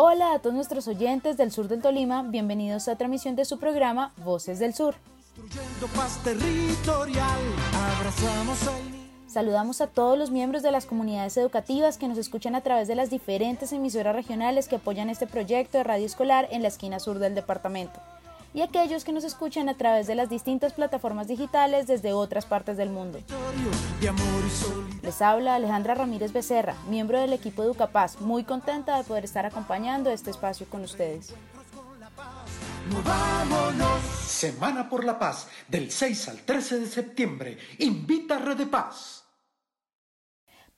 Hola a todos nuestros oyentes del sur del Tolima, bienvenidos a otra emisión de su programa Voces del Sur. Paz territorial, abrazamos al. Saludamos a todos los miembros de las comunidades educativas que nos escuchan a través de las diferentes emisoras regionales que apoyan este proyecto de radio escolar en la esquina sur del departamento y aquellos que nos escuchan a través de las distintas plataformas digitales desde otras partes del mundo. Les habla Alejandra Ramírez Becerra, miembro del equipo Educapaz, muy contenta de poder estar acompañando este espacio con ustedes. Movámonos. Semana por la Paz, del 6 al 13 de septiembre. Invita a Red de Paz.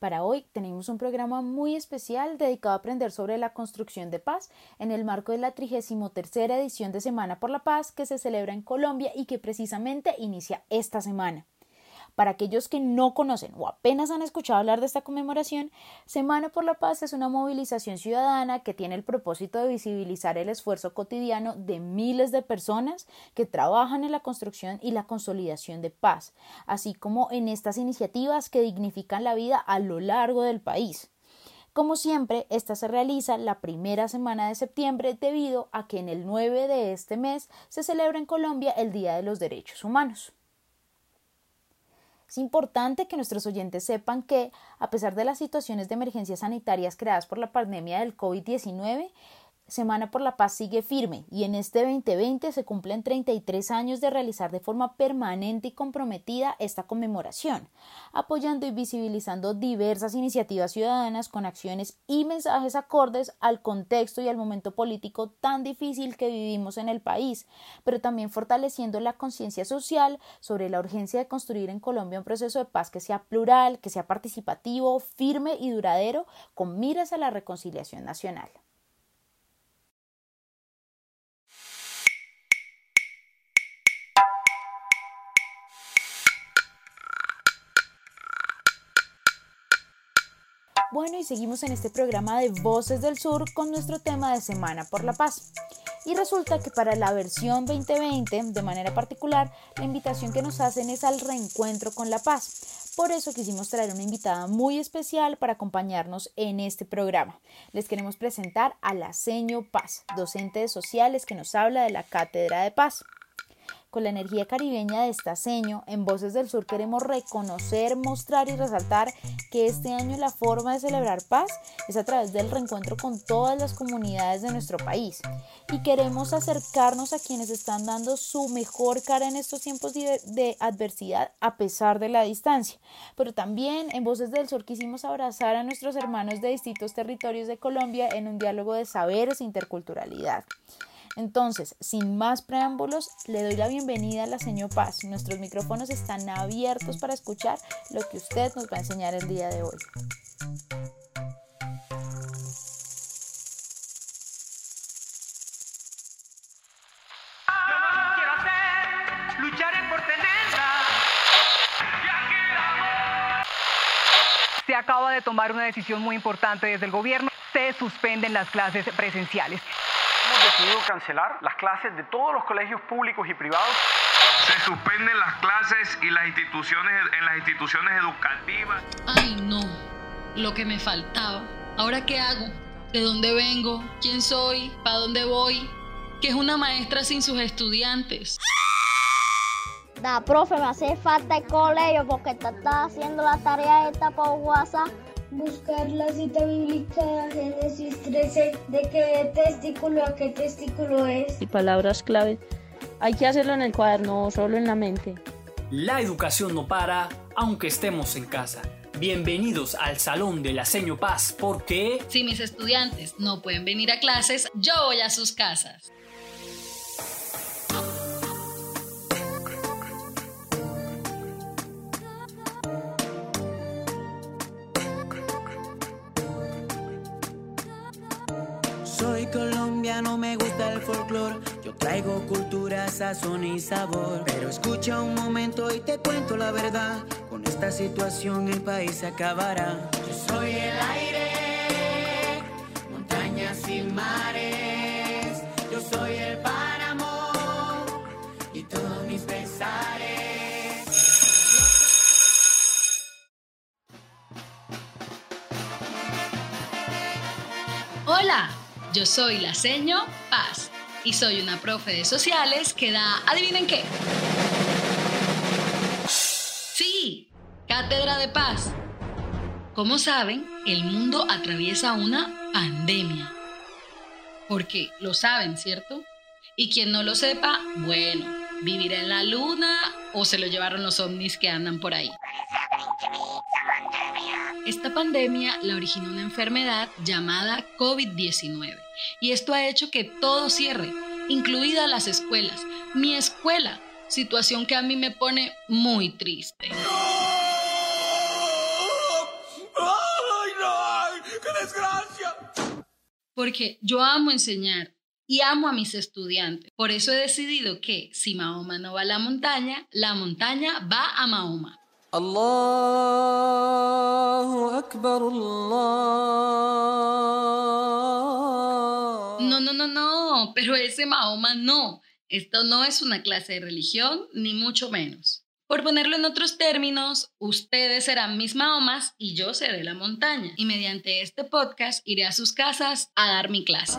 Para hoy tenemos un programa muy especial dedicado a aprender sobre la construcción de paz en el marco de la 33 edición de Semana por la Paz que se celebra en Colombia y que precisamente inicia esta semana. Para aquellos que no conocen o apenas han escuchado hablar de esta conmemoración, Semana por la Paz es una movilización ciudadana que tiene el propósito de visibilizar el esfuerzo cotidiano de miles de personas que trabajan en la construcción y la consolidación de paz, así como en estas iniciativas que dignifican la vida a lo largo del país. Como siempre, esta se realiza la primera semana de septiembre debido a que en el 9 de este mes se celebra en Colombia el Día de los Derechos Humanos. Es importante que nuestros oyentes sepan que, a pesar de las situaciones de emergencias sanitarias creadas por la pandemia del COVID-19, Semana por la Paz sigue firme y en este 2020 se cumplen 33 años de realizar de forma permanente y comprometida esta conmemoración, apoyando y visibilizando diversas iniciativas ciudadanas con acciones y mensajes acordes al contexto y al momento político tan difícil que vivimos en el país, pero también fortaleciendo la conciencia social sobre la urgencia de construir en Colombia un proceso de paz que sea plural, que sea participativo, firme y duradero, con miras a la reconciliación nacional. Bueno, y seguimos en este programa de Voces del Sur con nuestro tema de Semana por la Paz. Y resulta que para la versión 2020, de manera particular, la invitación que nos hacen es al reencuentro con la paz. Por eso quisimos traer una invitada muy especial para acompañarnos en este programa. Les queremos presentar a la Seño Paz, docente de sociales que nos habla de la Cátedra de Paz. Con la energía caribeña de esta seño, en Voces del Sur queremos reconocer, mostrar y resaltar que este año la forma de celebrar paz es a través del reencuentro con todas las comunidades de nuestro país. Y queremos acercarnos a quienes están dando su mejor cara en estos tiempos de adversidad a pesar de la distancia. Pero también en Voces del Sur quisimos abrazar a nuestros hermanos de distintos territorios de Colombia en un diálogo de saberes e interculturalidad. Entonces, sin más preámbulos, le doy la bienvenida a la señor Paz. Nuestros micrófonos están abiertos para escuchar lo que usted nos va a enseñar el día de hoy. Se acaba de tomar una decisión muy importante desde el gobierno. Se suspenden las clases presenciales. Hemos decidido cancelar las clases de todos los colegios públicos y privados. Se suspenden las clases y las instituciones en las instituciones educativas. Ay, no, lo que me faltaba. ¿Ahora qué hago? ¿De dónde vengo? ¿Quién soy? ¿Para dónde voy? ¿Qué es una maestra sin sus estudiantes? Da, profe, me hace falta el colegio porque te está haciendo la tarea esta por WhatsApp. Buscar la cita bíblica Génesis 13 de qué testículo a qué testículo es. y palabras clave. Hay que hacerlo en el cuaderno o solo en la mente. La educación no para, aunque estemos en casa. Bienvenidos al Salón de la Seño Paz, porque Si mis estudiantes no pueden venir a clases, yo voy a sus casas. Colombiano, me gusta el folclore. Yo traigo cultura, sazón y sabor. Pero escucha un momento y te cuento la verdad. Con esta situación el país se acabará. Yo soy el aire, montañas y mares. Yo soy el páramo y todos mis pesares. Hola, yo soy la seño Paz y soy una profe de sociales que da, adivinen qué. Sí, Cátedra de Paz. Como saben, el mundo atraviesa una pandemia. Porque lo saben, ¿cierto? Y quien no lo sepa, bueno, vivirá en la luna o se lo llevaron los ovnis que andan por ahí. Esta pandemia la originó una enfermedad llamada COVID-19 y esto ha hecho que todo cierre, incluidas las escuelas. Mi escuela, situación que a mí me pone muy triste. ¡Ay, no! ¡Qué desgracia! Porque yo amo enseñar y amo a mis estudiantes. Por eso he decidido que si Mahoma no va a la montaña, la montaña va a Mahoma. Allahu Akbar, Allah. No, no, no, no, pero ese Mahoma no. Esto no es una clase de religión, ni mucho menos. Por ponerlo en otros términos, ustedes serán mis Mahomas y yo seré la montaña. Y mediante este podcast iré a sus casas a dar mi clase.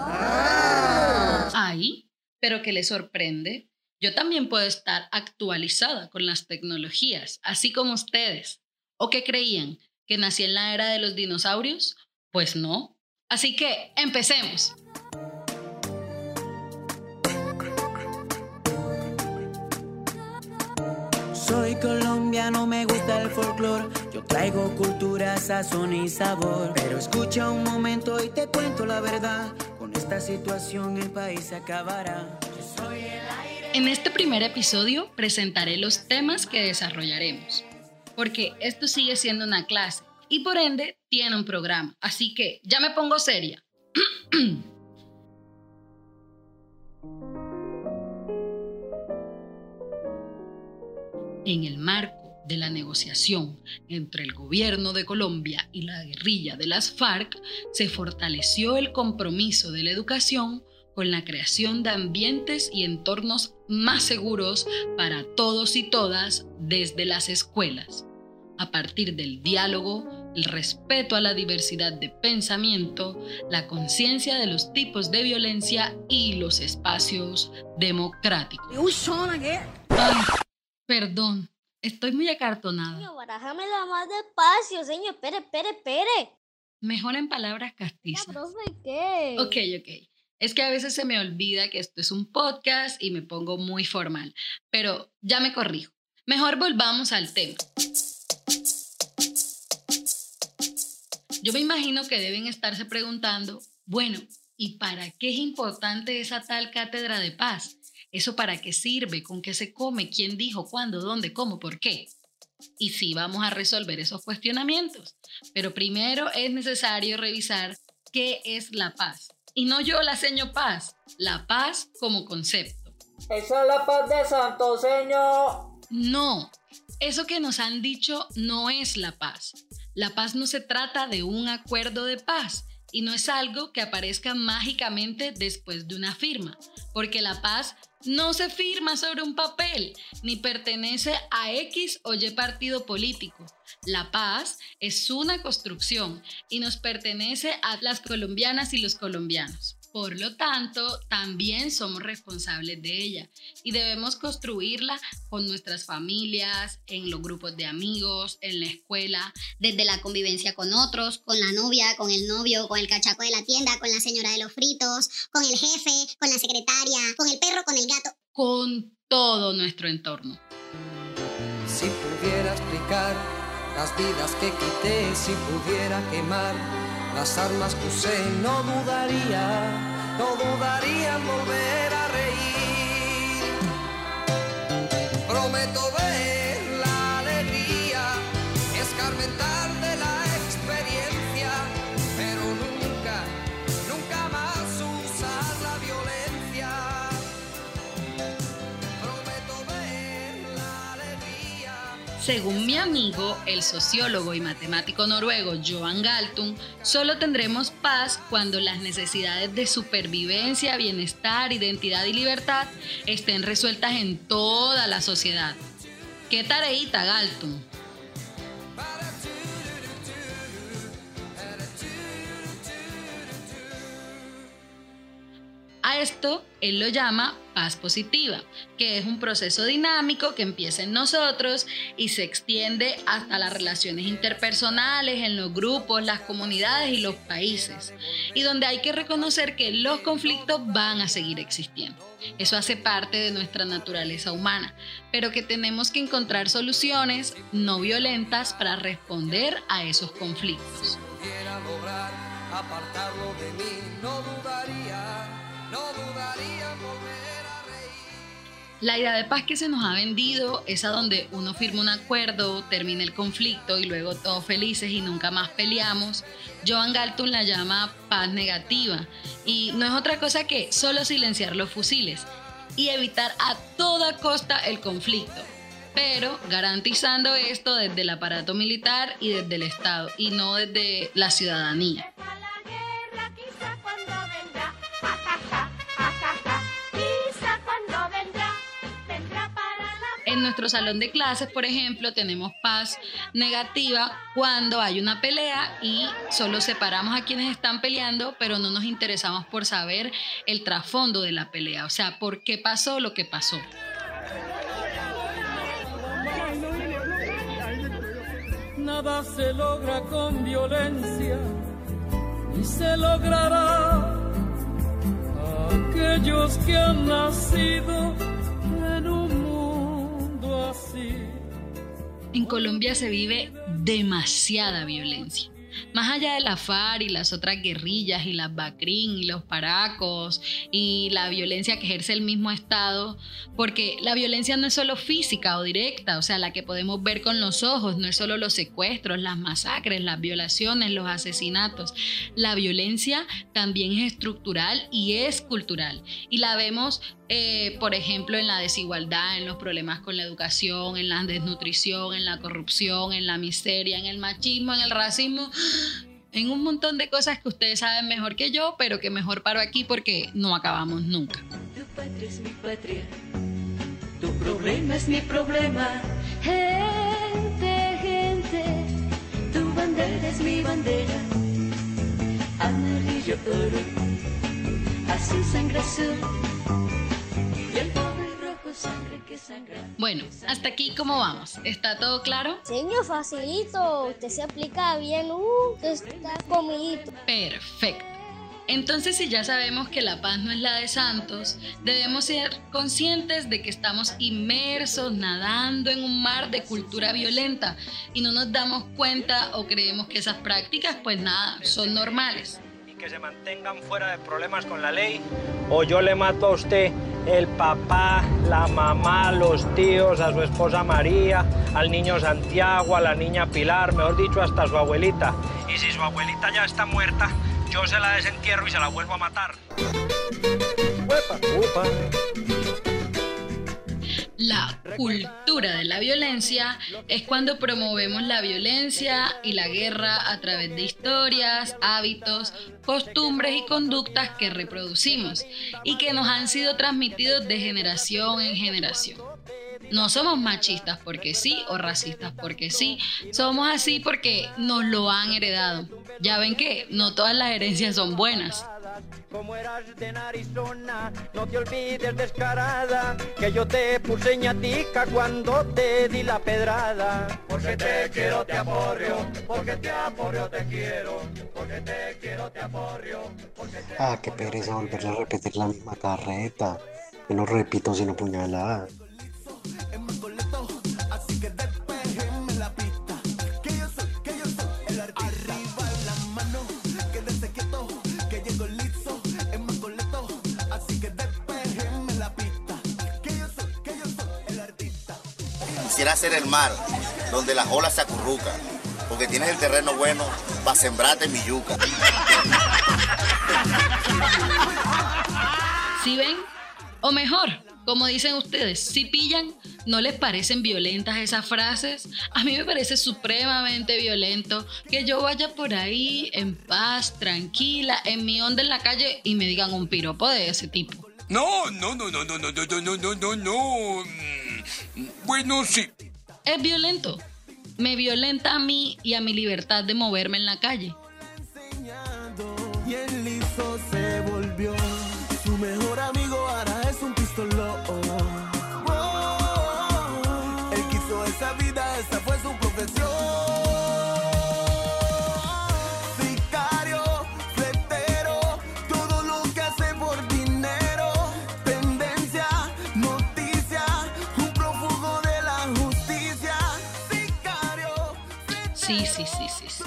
Ay, pero ¿qué les sorprende? Yo también puedo estar actualizada con las tecnologías, así como ustedes. ¿O qué creían? ¿Que nací en la era de los dinosaurios? Pues no. Así que, empecemos. Soy colombiano, me gusta el folclore. Yo traigo cultura, sazón y sabor. Pero escucha un momento y te cuento la verdad. Con esta situación el país se acabará. En este primer episodio presentaré los temas que desarrollaremos, porque esto sigue siendo una clase y por ende tiene un programa. Así que ya me pongo seria. en el marco de la negociación entre el gobierno de Colombia y la guerrilla de las FARC, se fortaleció el compromiso de la educación con la creación de ambientes y entornos más seguros para todos y todas desde las escuelas, a partir del diálogo, el respeto a la diversidad de pensamiento, la conciencia de los tipos de violencia y los espacios democráticos. Ay, perdón, estoy muy acartonada. Señor, barájamela más despacio, señor. Espere, espere, espere. Mejor en palabras Ya, castizas. profe, ¿qué? Ok, ok. Es que a veces se me olvida que esto es un podcast y me pongo muy formal, pero ya me corrijo. Mejor volvamos al tema. Yo me imagino que deben estarse preguntando, bueno, ¿y para qué es importante esa tal cátedra de paz? ¿Eso para qué sirve? ¿Con qué se come? ¿Quién dijo? ¿Cuándo? ¿Dónde? ¿Cómo? ¿Por qué? Y sí, vamos a resolver esos cuestionamientos. Pero primero es necesario revisar qué es la paz. Y no yo la seño paz, la paz como concepto. Esa es la paz de Santo Señor. No, eso que nos han dicho no es la paz. La paz no se trata de un acuerdo de paz y no es algo que aparezca mágicamente después de una firma, porque la paz no se firma sobre un papel ni pertenece a X o Y partido político. La paz es una construcción y nos pertenece a las colombianas y los colombianos. Por lo tanto, también somos responsables de ella y debemos construirla con nuestras familias, en los grupos de amigos, en la escuela. Desde la convivencia con otros, con la novia, con el novio, con el cachaco de la tienda, con la señora de los fritos, con el jefe, con la secretaria, con el perro, con el gato. Con todo nuestro entorno. Si pudiera explicar las vidas que quité, si pudiera quemar las armas que usé, no dudaría, no dudaría en volver a reír. Prometo Según mi amigo, el sociólogo y matemático noruego Johan Galtung, solo tendremos paz cuando las necesidades de supervivencia, bienestar, identidad y libertad estén resueltas en toda la sociedad. ¿Qué tareita, Galtung? A esto él lo llama paz positiva, que es un proceso dinámico que empieza en nosotros y se extiende hasta las relaciones interpersonales, en los grupos, las comunidades y los países, y donde hay que reconocer que los conflictos van a seguir existiendo. Eso hace parte de nuestra naturaleza humana, pero que tenemos que encontrar soluciones no violentas para responder a esos conflictos. apartarlo de mí, no dudaría la idea de paz que se nos ha vendido es a donde uno firma un acuerdo, termina el conflicto y luego todos felices y nunca más peleamos. Joan Galton la llama paz negativa y no es otra cosa que solo silenciar los fusiles y evitar a toda costa el conflicto, pero garantizando esto desde el aparato militar y desde el Estado y no desde la ciudadanía. Nuestro salón de clases, por ejemplo, tenemos paz negativa cuando hay una pelea y solo separamos a quienes están peleando, pero no nos interesamos por saber el trasfondo de la pelea, o sea, por qué pasó lo que pasó. Nada se logra con violencia, y se logrará aquellos que han nacido en Colombia se vive demasiada violencia. Más allá de la FARC y las otras guerrillas y las BACRIN y los paracos y la violencia que ejerce el mismo Estado, porque la violencia no es solo física o directa, o sea, la que podemos ver con los ojos, no es solo los secuestros, las masacres, las violaciones, los asesinatos. La violencia también es estructural y es cultural y la vemos eh, por ejemplo, en la desigualdad, en los problemas con la educación, en la desnutrición, en la corrupción, en la miseria, en el machismo, en el racismo, en un montón de cosas que ustedes saben mejor que yo, pero que mejor paro aquí porque no acabamos nunca. Tu patria es mi patria, tu problema es mi problema. Gente, gente, tu bandera es mi bandera. Amarillo oro, azul sangre azul. Bueno, hasta aquí cómo vamos. ¿Está todo claro? Señor, facilito. Usted se aplica bien. Uh, está comidito. Perfecto. Entonces, si ya sabemos que la paz no es la de santos, debemos ser conscientes de que estamos inmersos, nadando en un mar de cultura violenta y no nos damos cuenta o creemos que esas prácticas, pues nada, son normales que se mantengan fuera de problemas con la ley o yo le mato a usted el papá, la mamá, los tíos, a su esposa María, al niño Santiago, a la niña Pilar, mejor dicho, hasta su abuelita. Y si su abuelita ya está muerta, yo se la desentierro y se la vuelvo a matar. La cultura de la violencia es cuando promovemos la violencia y la guerra a través de historias, hábitos, costumbres y conductas que reproducimos y que nos han sido transmitidos de generación en generación. No somos machistas porque sí o racistas porque sí, somos así porque nos lo han heredado. Ya ven que no todas las herencias son buenas como eras de narizona, no te olvides descarada, que yo te puse ñatica cuando te di la pedrada. Porque te quiero, te aporrio, porque te aporrio, te quiero, porque te quiero, te aporrio. Ah, qué pereza volver a repetir la misma carreta. Yo lo repito sin puñalada. Quisiera ser el mar, donde las olas se acurrucan, porque tienes el terreno bueno para sembrarte mi yuca. ¿Sí ven? O mejor, como dicen ustedes, si pillan, ¿No les parecen violentas esas frases? A mí me parece supremamente violento que yo vaya por ahí en paz, tranquila, en mi onda en la calle y me digan un piropo de ese tipo. No, no, no, no, no, no, no, no, no, no, no. Bueno, sí. Es violento. Me violenta a mí y a mi libertad de moverme en la calle. Sí, sí, sí, sí, sí.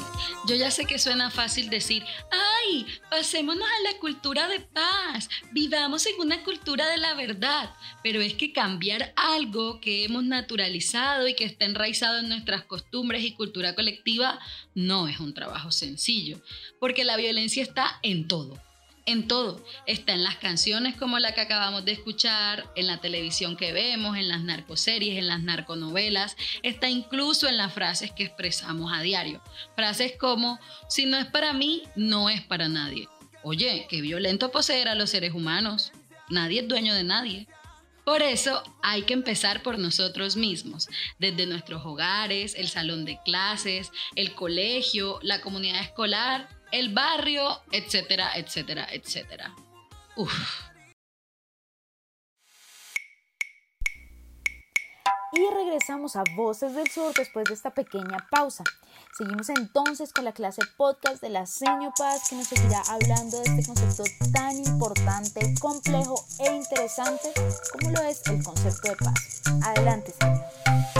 Yo ya sé que suena fácil decir, ay, pasémonos a la cultura de paz, vivamos en una cultura de la verdad, pero es que cambiar algo que hemos naturalizado y que está enraizado en nuestras costumbres y cultura colectiva no es un trabajo sencillo, porque la violencia está en todo. En todo. Está en las canciones como la que acabamos de escuchar, en la televisión que vemos, en las narcoseries, en las narconovelas. Está incluso en las frases que expresamos a diario. Frases como, si no es para mí, no es para nadie. Oye, qué violento poseer a los seres humanos. Nadie es dueño de nadie. Por eso hay que empezar por nosotros mismos, desde nuestros hogares, el salón de clases, el colegio, la comunidad escolar, el barrio, etcétera, etcétera, etcétera. Uf. Y regresamos a Voces del Sur después de esta pequeña pausa. Seguimos entonces con la clase podcast de la Seño Paz que nos seguirá hablando de este concepto tan importante, complejo e interesante como lo es el concepto de paz. Adelante, señor.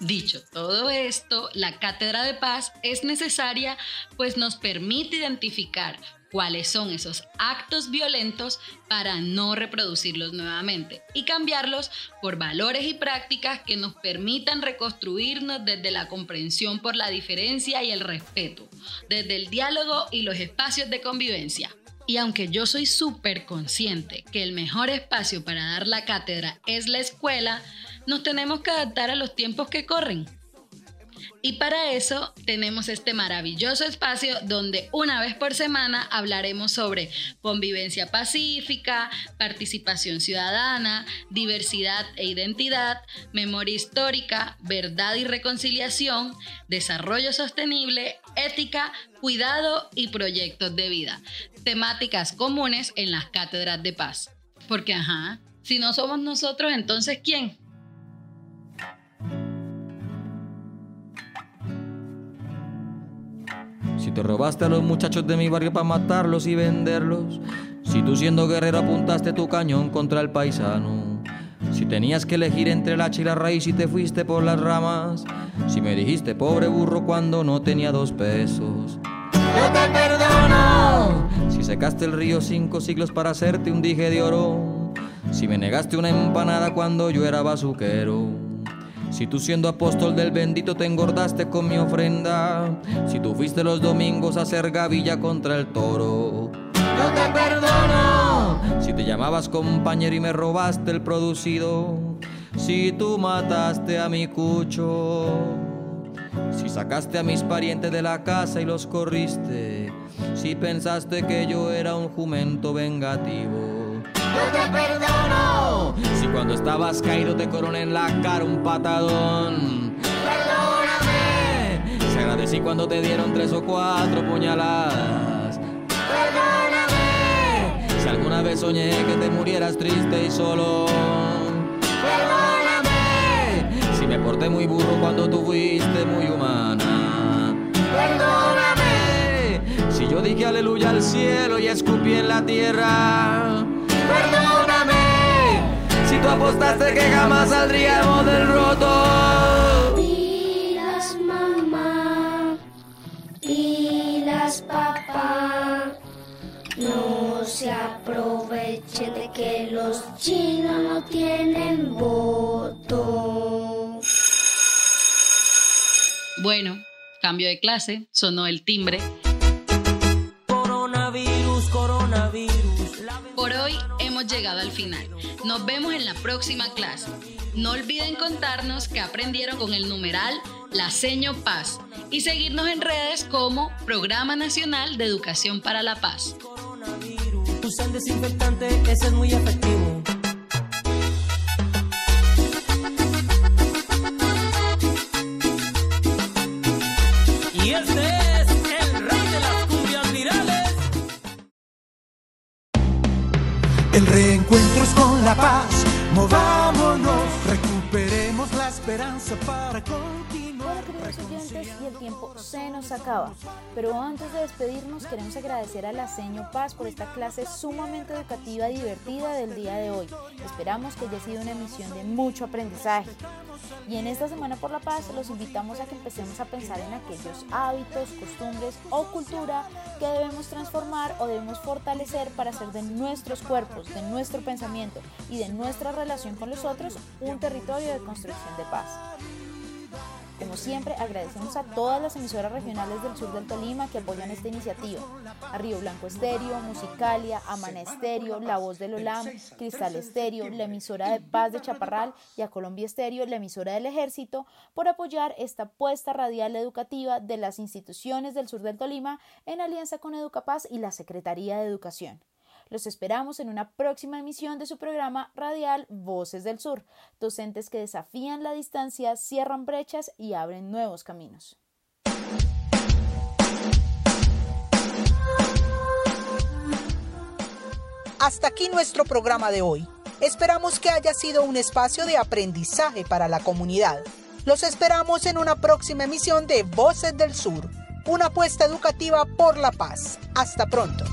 Dicho todo esto, la cátedra de paz es necesaria pues nos permite identificar cuáles son esos actos violentos para no reproducirlos nuevamente y cambiarlos por valores y prácticas que nos permitan reconstruirnos desde la comprensión por la diferencia y el respeto, desde el diálogo y los espacios de convivencia. Y aunque yo soy súper consciente que el mejor espacio para dar la cátedra es la escuela, nos tenemos que adaptar a los tiempos que corren. Y para eso tenemos este maravilloso espacio donde una vez por semana hablaremos sobre convivencia pacífica, participación ciudadana, diversidad e identidad, memoria histórica, verdad y reconciliación, desarrollo sostenible, ética, cuidado y proyectos de vida. Temáticas comunes en las cátedras de paz. Porque, ajá, si no somos nosotros, entonces ¿quién? Si te robaste a los muchachos de mi barrio para matarlos y venderlos. Si tú siendo guerrero apuntaste tu cañón contra el paisano. Si tenías que elegir entre el hacha y la raíz y te fuiste por las ramas. Si me dijiste pobre burro cuando no tenía dos pesos. Yo te perdono. Si secaste el río cinco siglos para hacerte un dije de oro. Si me negaste una empanada cuando yo era bazuquero. Si tú siendo apóstol del bendito te engordaste con mi ofrenda. Si tú fuiste los domingos a hacer gavilla contra el toro. Yo te perdono. Si te llamabas compañero y me robaste el producido. Si tú mataste a mi cucho. Si sacaste a mis parientes de la casa y los corriste. Si pensaste que yo era un jumento vengativo. Yo te perdono. Si cuando estabas caído te coroné en la cara un patadón. Perdóname. Si agradecí cuando te dieron tres o cuatro puñaladas. Perdóname. Si alguna vez soñé que te murieras triste y solo. Perdóname. Si me porté muy burro cuando tú fuiste muy humana. Perdóname. Si yo dije aleluya al cielo y escupí en la tierra. Tú apostaste que jamás saldríamos del roto. Pilas mamá, pilas papá, no se aprovechen de que los chinos no tienen voto. Bueno, cambio de clase, sonó el timbre. Por hoy hemos llegado al final. Nos vemos en la próxima clase. No olviden contarnos qué aprendieron con el numeral La Seño Paz y seguirnos en redes como Programa Nacional de Educación para la Paz. Usan desinfectante, ese es muy efectivo. Esperanza para continuar. Queridos oyentes y el tiempo se nos acaba. Pero antes de despedirnos queremos agradecer a la Seño Paz por esta clase sumamente educativa y divertida del día de hoy. Esperamos que haya sido una emisión de mucho aprendizaje. Y en esta Semana por la Paz los invitamos a que empecemos a pensar en aquellos hábitos, costumbres o cultura que debemos transformar o debemos fortalecer para hacer de nuestros cuerpos, de nuestro pensamiento y de nuestra relación con los otros un territorio de construcción de paz. Como siempre, agradecemos a todas las emisoras regionales del sur del Tolima que apoyan esta iniciativa. A Río Blanco Estéreo, Musicalia, Amana Estéreo, La Voz del Olam, Cristal Estéreo, la emisora de Paz de Chaparral y a Colombia Estéreo, la emisora del Ejército, por apoyar esta apuesta radial educativa de las instituciones del sur del Tolima en alianza con Educapaz y la Secretaría de Educación. Los esperamos en una próxima emisión de su programa radial Voces del Sur, docentes que desafían la distancia, cierran brechas y abren nuevos caminos. Hasta aquí nuestro programa de hoy. Esperamos que haya sido un espacio de aprendizaje para la comunidad. Los esperamos en una próxima emisión de Voces del Sur, una apuesta educativa por la paz. Hasta pronto.